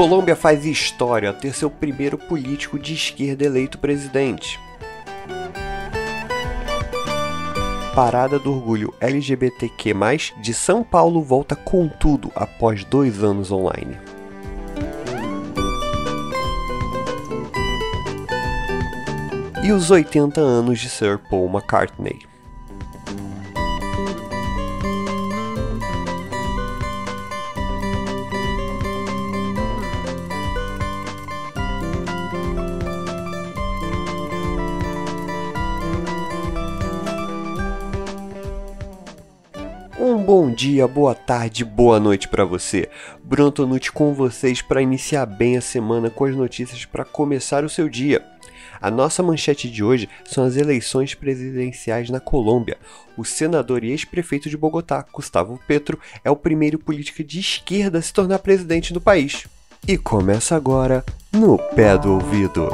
Colômbia faz história ao ter seu primeiro político de esquerda eleito presidente. Parada do Orgulho LGBTQ+, de São Paulo volta com tudo após dois anos online. E os 80 anos de Sir Paul McCartney. Bom dia, boa tarde, boa noite para você. Bruno Tonucci com vocês para iniciar bem a semana com as notícias para começar o seu dia. A nossa manchete de hoje são as eleições presidenciais na Colômbia. O senador e ex-prefeito de Bogotá, Gustavo Petro, é o primeiro político de esquerda a se tornar presidente do país. E começa agora no pé do ouvido.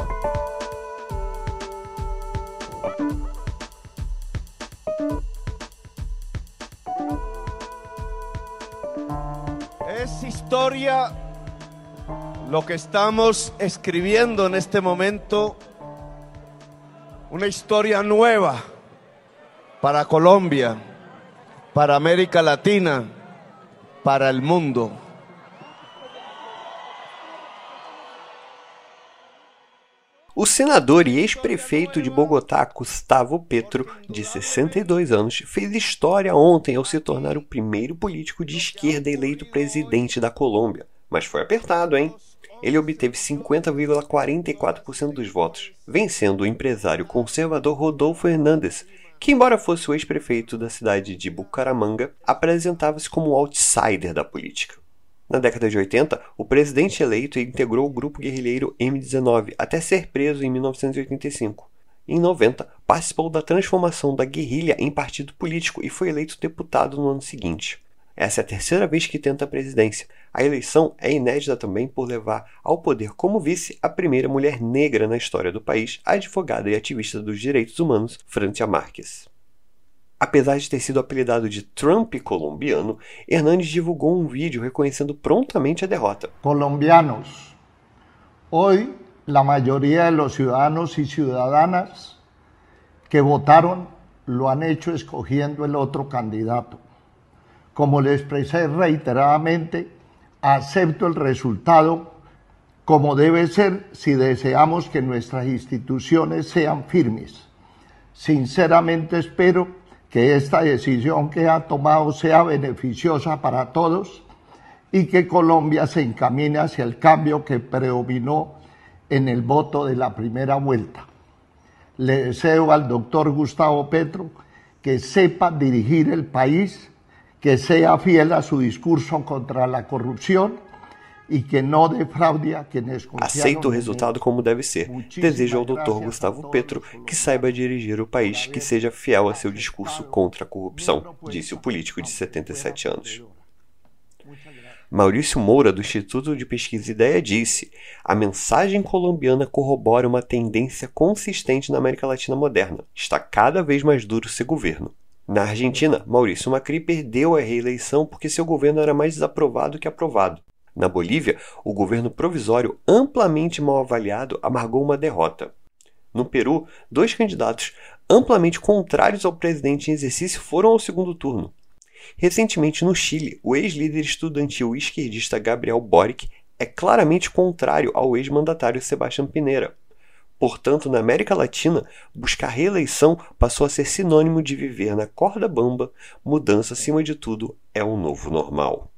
Historia lo que estamos escribiendo en este momento, una historia nueva para Colombia, para América Latina, para el mundo. O senador e ex-prefeito de Bogotá, Gustavo Petro, de 62 anos, fez história ontem ao se tornar o primeiro político de esquerda eleito presidente da Colômbia. Mas foi apertado, hein? Ele obteve 50,44% dos votos, vencendo o empresário conservador Rodolfo Hernández, que, embora fosse o ex-prefeito da cidade de Bucaramanga, apresentava-se como outsider da política. Na década de 80, o presidente eleito integrou o grupo guerrilheiro M19 até ser preso em 1985. Em 90, participou da transformação da guerrilha em partido político e foi eleito deputado no ano seguinte. Essa é a terceira vez que tenta a presidência. A eleição é inédita também por levar ao poder como vice a primeira mulher negra na história do país, a advogada e ativista dos direitos humanos Francia Marques. Apesar de ter sido apelidado de Trump colombiano, Hernandes divulgou um vídeo reconhecendo prontamente a derrota. Colombianos, hoy la mayoría de los ciudadanos y ciudadanas que votaron lo han hecho escogiendo el otro candidato. Como le expresé reiteradamente, acepto el resultado como debe ser si deseamos que nuestras instituciones sean firmes. Sinceramente espero que esta decisión que ha tomado sea beneficiosa para todos y que Colombia se encamine hacia el cambio que predominó en el voto de la primera vuelta. Le deseo al doctor Gustavo Petro que sepa dirigir el país, que sea fiel a su discurso contra la corrupción e que não defraude a quienes Aceita o resultado como deve ser. Desejo ao Dr. Gustavo Petro que saiba dirigir o país, que seja fiel a seu discurso contra a corrupção, disse o político de 77 anos. Maurício Moura, do Instituto de Pesquisa Ideia, disse: a mensagem colombiana corrobora uma tendência consistente na América Latina moderna. Está cada vez mais duro ser governo. Na Argentina, Maurício Macri perdeu a reeleição porque seu governo era mais desaprovado que aprovado. Na Bolívia, o governo provisório, amplamente mal avaliado, amargou uma derrota. No Peru, dois candidatos amplamente contrários ao presidente em exercício foram ao segundo turno. Recentemente, no Chile, o ex-líder estudantil esquerdista Gabriel Boric é claramente contrário ao ex-mandatário Sebastião Pineira. Portanto, na América Latina, buscar reeleição passou a ser sinônimo de viver na corda bamba, mudança acima de tudo é um novo normal.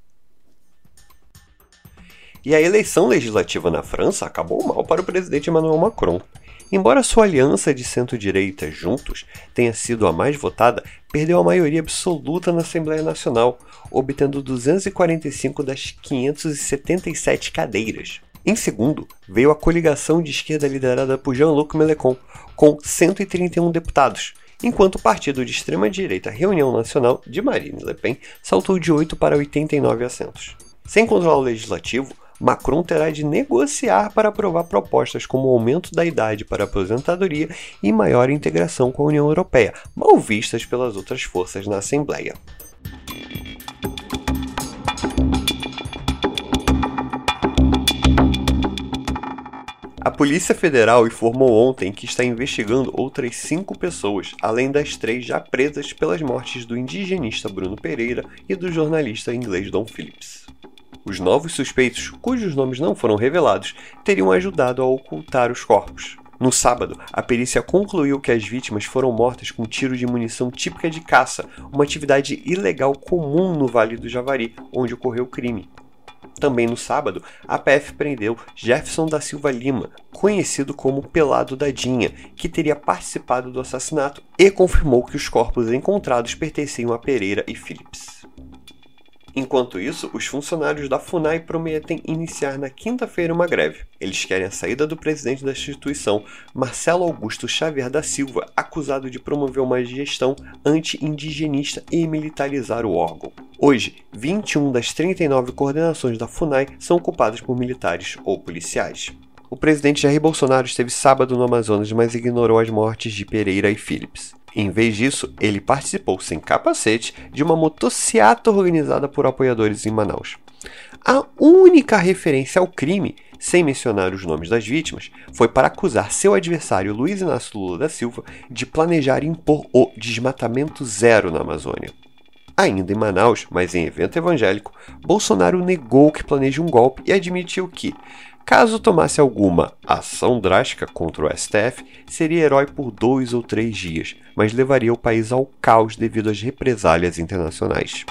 E a eleição legislativa na França acabou mal para o presidente Emmanuel Macron. Embora sua aliança de centro-direita Juntos tenha sido a mais votada, perdeu a maioria absoluta na Assembleia Nacional, obtendo 245 das 577 cadeiras. Em segundo, veio a coligação de esquerda liderada por Jean-Luc Mélenchon, com 131 deputados, enquanto o partido de extrema-direita Reunião Nacional de Marine Le Pen saltou de 8 para 89 assentos. Sem controlar o legislativo, Macron terá de negociar para aprovar propostas como aumento da idade para aposentadoria e maior integração com a União Europeia, mal vistas pelas outras forças na Assembleia. A Polícia Federal informou ontem que está investigando outras cinco pessoas, além das três já presas pelas mortes do indigenista Bruno Pereira e do jornalista inglês Don Phillips. Os novos suspeitos, cujos nomes não foram revelados, teriam ajudado a ocultar os corpos. No sábado, a perícia concluiu que as vítimas foram mortas com tiro de munição típica de caça, uma atividade ilegal comum no Vale do Javari, onde ocorreu o crime. Também no sábado, a PF prendeu Jefferson da Silva Lima, conhecido como Pelado Dadinha, que teria participado do assassinato e confirmou que os corpos encontrados pertenciam a Pereira e Phillips. Enquanto isso, os funcionários da FUNAI prometem iniciar na quinta-feira uma greve. Eles querem a saída do presidente da instituição, Marcelo Augusto Xavier da Silva, acusado de promover uma gestão anti-indigenista e militarizar o órgão. Hoje, 21 das 39 coordenações da FUNAI são ocupadas por militares ou policiais. O presidente Jair Bolsonaro esteve sábado no Amazonas, mas ignorou as mortes de Pereira e Phillips. Em vez disso, ele participou sem capacete de uma motociata organizada por apoiadores em Manaus. A única referência ao crime, sem mencionar os nomes das vítimas, foi para acusar seu adversário Luiz Inácio Lula da Silva de planejar impor o desmatamento zero na Amazônia. Ainda em Manaus, mas em evento evangélico, Bolsonaro negou que planeja um golpe e admitiu que, Caso tomasse alguma ação drástica contra o STF, seria herói por dois ou três dias, mas levaria o país ao caos devido às represálias internacionais.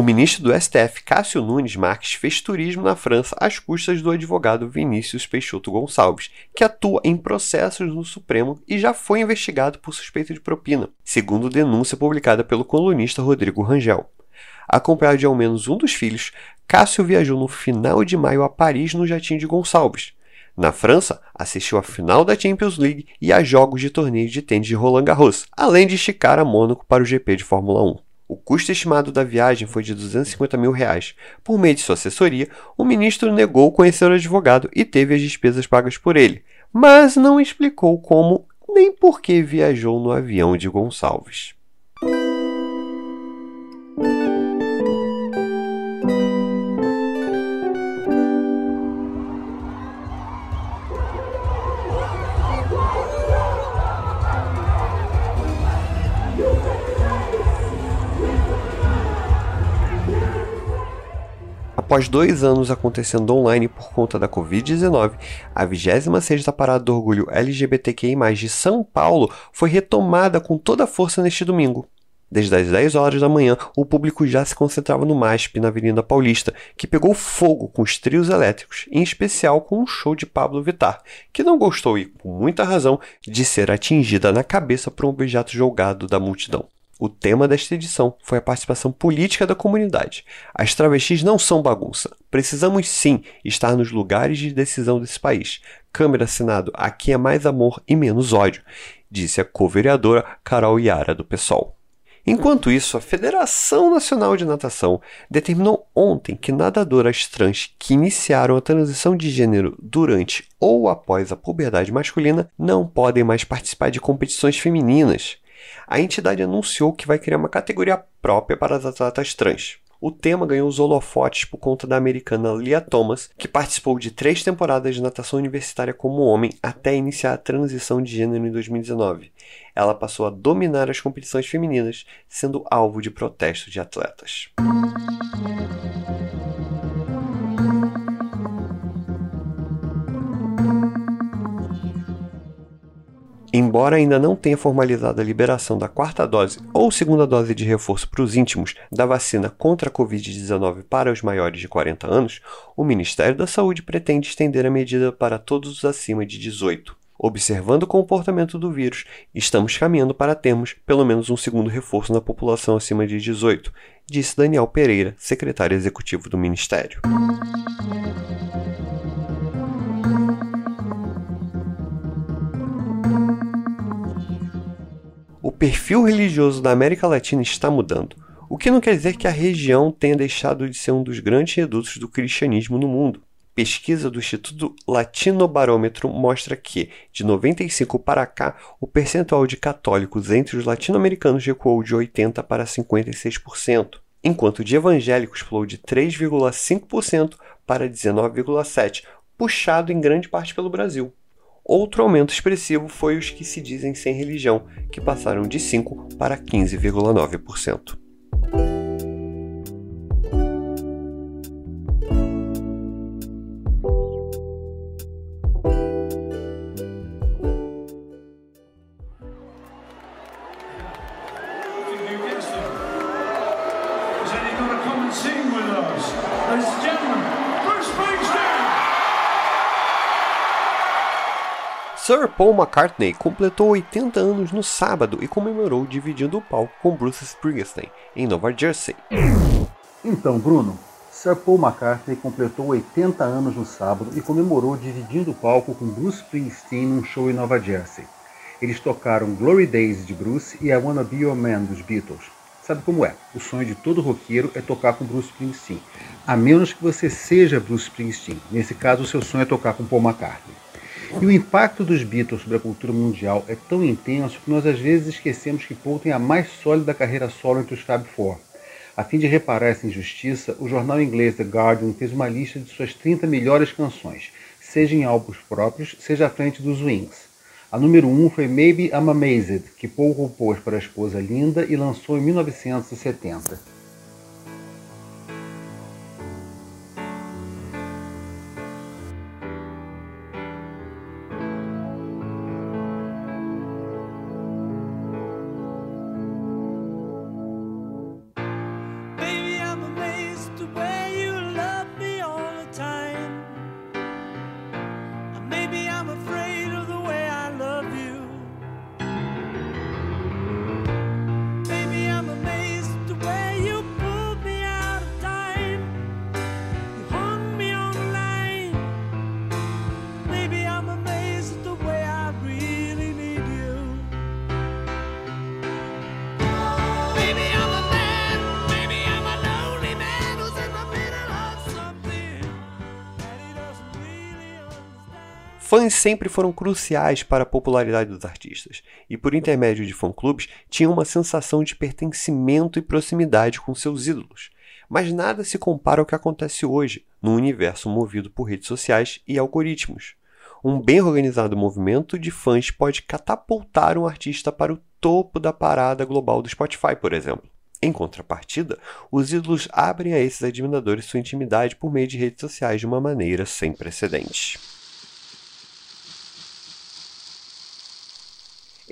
O ministro do STF, Cássio Nunes Marques, fez turismo na França às custas do advogado Vinícius Peixoto Gonçalves, que atua em processos no Supremo e já foi investigado por suspeita de propina, segundo denúncia publicada pelo colunista Rodrigo Rangel. Acompanhado de ao menos um dos filhos, Cássio viajou no final de maio a Paris no jatinho de Gonçalves. Na França, assistiu à final da Champions League e a jogos de torneio de tênis de Roland Garros, além de esticar a Mônaco para o GP de Fórmula 1. O custo estimado da viagem foi de 250 mil reais. Por meio de sua assessoria, o ministro negou conhecer o advogado e teve as despesas pagas por ele, mas não explicou como nem por que viajou no avião de Gonçalves. Após dois anos acontecendo online por conta da Covid-19, a 26ª Parada do Orgulho LGBTQI+, de São Paulo foi retomada com toda a força neste domingo. Desde as 10 horas da manhã, o público já se concentrava no MASP, na Avenida Paulista, que pegou fogo com os trios elétricos, em especial com um show de Pablo Vittar, que não gostou e, com muita razão, de ser atingida na cabeça por um objeto jogado da multidão. O tema desta edição foi a participação política da comunidade. As travestis não são bagunça. Precisamos sim estar nos lugares de decisão desse país. Câmara Senado, aqui é mais amor e menos ódio, disse a co-vereadora Carol Iara do PSOL. Enquanto isso, a Federação Nacional de Natação determinou ontem que nadadoras trans que iniciaram a transição de gênero durante ou após a puberdade masculina não podem mais participar de competições femininas a entidade anunciou que vai criar uma categoria própria para as atletas trans. O tema ganhou os holofotes por conta da americana Lia Thomas, que participou de três temporadas de natação universitária como homem até iniciar a transição de gênero em 2019. Ela passou a dominar as competições femininas, sendo alvo de protestos de atletas. Embora ainda não tenha formalizado a liberação da quarta dose ou segunda dose de reforço para os íntimos da vacina contra a Covid-19 para os maiores de 40 anos, o Ministério da Saúde pretende estender a medida para todos os acima de 18. Observando o comportamento do vírus, estamos caminhando para termos pelo menos um segundo reforço na população acima de 18, disse Daniel Pereira, secretário executivo do Ministério. Perfil religioso da América Latina está mudando, o que não quer dizer que a região tenha deixado de ser um dos grandes redutos do cristianismo no mundo. Pesquisa do Instituto Latinobarômetro mostra que, de 95 para cá, o percentual de católicos entre os latino-americanos recuou de 80% para 56%, enquanto de evangélicos pulou de 3,5% para 19,7%, puxado em grande parte pelo Brasil. Outro aumento expressivo foi os que se dizem sem religião, que passaram de 5% para 15,9%. Sir Paul McCartney completou 80 anos no sábado e comemorou dividindo o palco com Bruce Springsteen, em Nova Jersey. Então, Bruno, Sir Paul McCartney completou 80 anos no sábado e comemorou dividindo o palco com Bruce Springsteen num show em Nova Jersey. Eles tocaram Glory Days de Bruce e I Wanna Be Your Man dos Beatles. Sabe como é? O sonho de todo roqueiro é tocar com Bruce Springsteen, a menos que você seja Bruce Springsteen. Nesse caso, o seu sonho é tocar com Paul McCartney. E o impacto dos Beatles sobre a cultura mundial é tão intenso que nós às vezes esquecemos que Paul tem a mais sólida carreira solo entre os Fab Four. A fim de reparar essa injustiça, o jornal inglês The Guardian fez uma lista de suas 30 melhores canções, seja em álbuns próprios, seja à frente dos Wings. A número 1 um foi Maybe I'm Amazed, que Paul compôs para a esposa Linda e lançou em 1970. Fãs sempre foram cruciais para a popularidade dos artistas, e por intermédio de fã-clubes tinham uma sensação de pertencimento e proximidade com seus ídolos. Mas nada se compara ao que acontece hoje, num universo movido por redes sociais e algoritmos. Um bem organizado movimento de fãs pode catapultar um artista para o topo da parada global do Spotify, por exemplo. Em contrapartida, os ídolos abrem a esses admiradores sua intimidade por meio de redes sociais de uma maneira sem precedentes.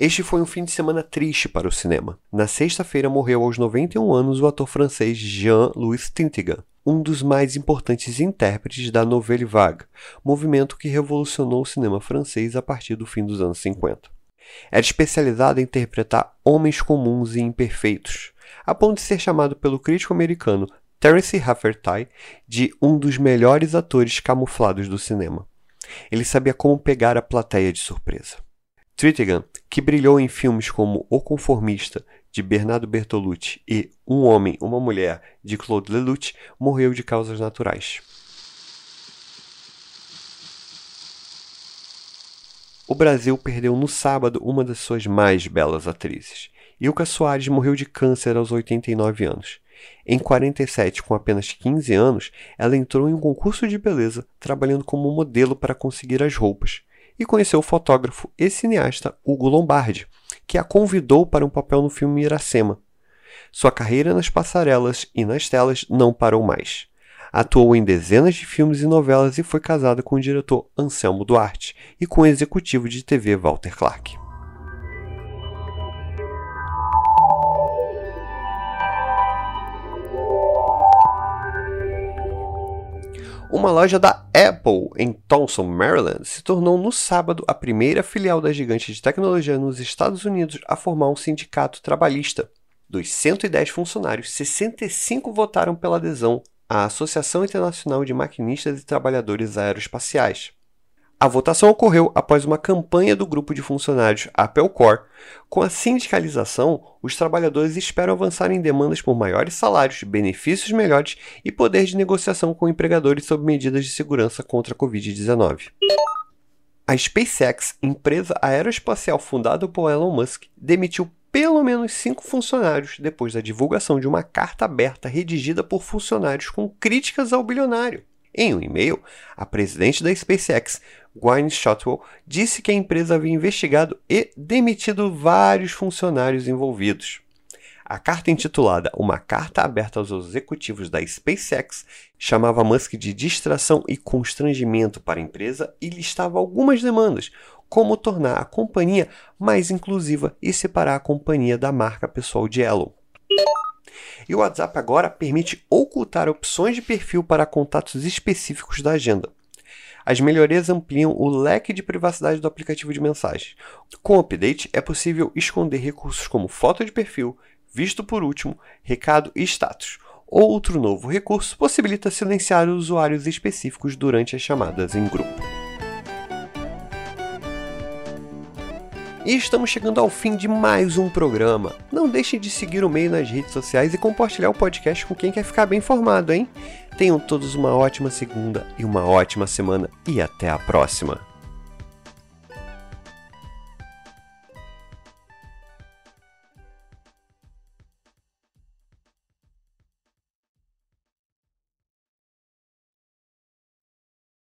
Este foi um fim de semana triste para o cinema. Na sexta-feira morreu aos 91 anos o ator francês Jean-Louis Trintignant, um dos mais importantes intérpretes da Nouvelle Vague, movimento que revolucionou o cinema francês a partir do fim dos anos 50. Era especializado em interpretar homens comuns e imperfeitos, a ponto de ser chamado pelo crítico americano Terence Rafferty de um dos melhores atores camuflados do cinema. Ele sabia como pegar a plateia de surpresa. Tritigan, que brilhou em filmes como O Conformista, de Bernardo Bertolucci, e Um Homem, Uma Mulher, de Claude Lelouch, morreu de causas naturais. O Brasil perdeu no sábado uma das suas mais belas atrizes. Ilka Soares morreu de câncer aos 89 anos. Em 47, com apenas 15 anos, ela entrou em um concurso de beleza, trabalhando como modelo para conseguir as roupas e conheceu o fotógrafo e cineasta Hugo Lombardi, que a convidou para um papel no filme Iracema. Sua carreira nas passarelas e nas telas não parou mais. Atuou em dezenas de filmes e novelas e foi casada com o diretor Anselmo Duarte e com o executivo de TV Walter Clark. Uma loja da Apple em Thompson, Maryland, se tornou no sábado a primeira filial da gigante de tecnologia nos Estados Unidos a formar um sindicato trabalhista. Dos 110 funcionários, 65 votaram pela adesão à Associação Internacional de Maquinistas e Trabalhadores Aeroespaciais. A votação ocorreu após uma campanha do grupo de funcionários Applecore. Com a sindicalização, os trabalhadores esperam avançar em demandas por maiores salários, benefícios melhores e poder de negociação com empregadores sob medidas de segurança contra a Covid-19. A SpaceX, empresa aeroespacial fundada por Elon Musk, demitiu pelo menos cinco funcionários depois da divulgação de uma carta aberta redigida por funcionários com críticas ao bilionário. Em um e-mail, a presidente da SpaceX, Gwyneth Shotwell, disse que a empresa havia investigado e demitido vários funcionários envolvidos. A carta intitulada Uma Carta Aberta aos Executivos da SpaceX chamava Musk de distração e constrangimento para a empresa e listava algumas demandas, como tornar a companhia mais inclusiva e separar a companhia da marca pessoal de Elon. E o WhatsApp agora permite ocultar opções de perfil para contatos específicos da agenda. As melhorias ampliam o leque de privacidade do aplicativo de mensagens. Com o update, é possível esconder recursos como foto de perfil, visto por último, recado e status. Outro novo recurso possibilita silenciar usuários específicos durante as chamadas em grupo. E estamos chegando ao fim de mais um programa. Não deixe de seguir o meio nas redes sociais e compartilhar o podcast com quem quer ficar bem informado, hein? Tenham todos uma ótima segunda e uma ótima semana e até a próxima.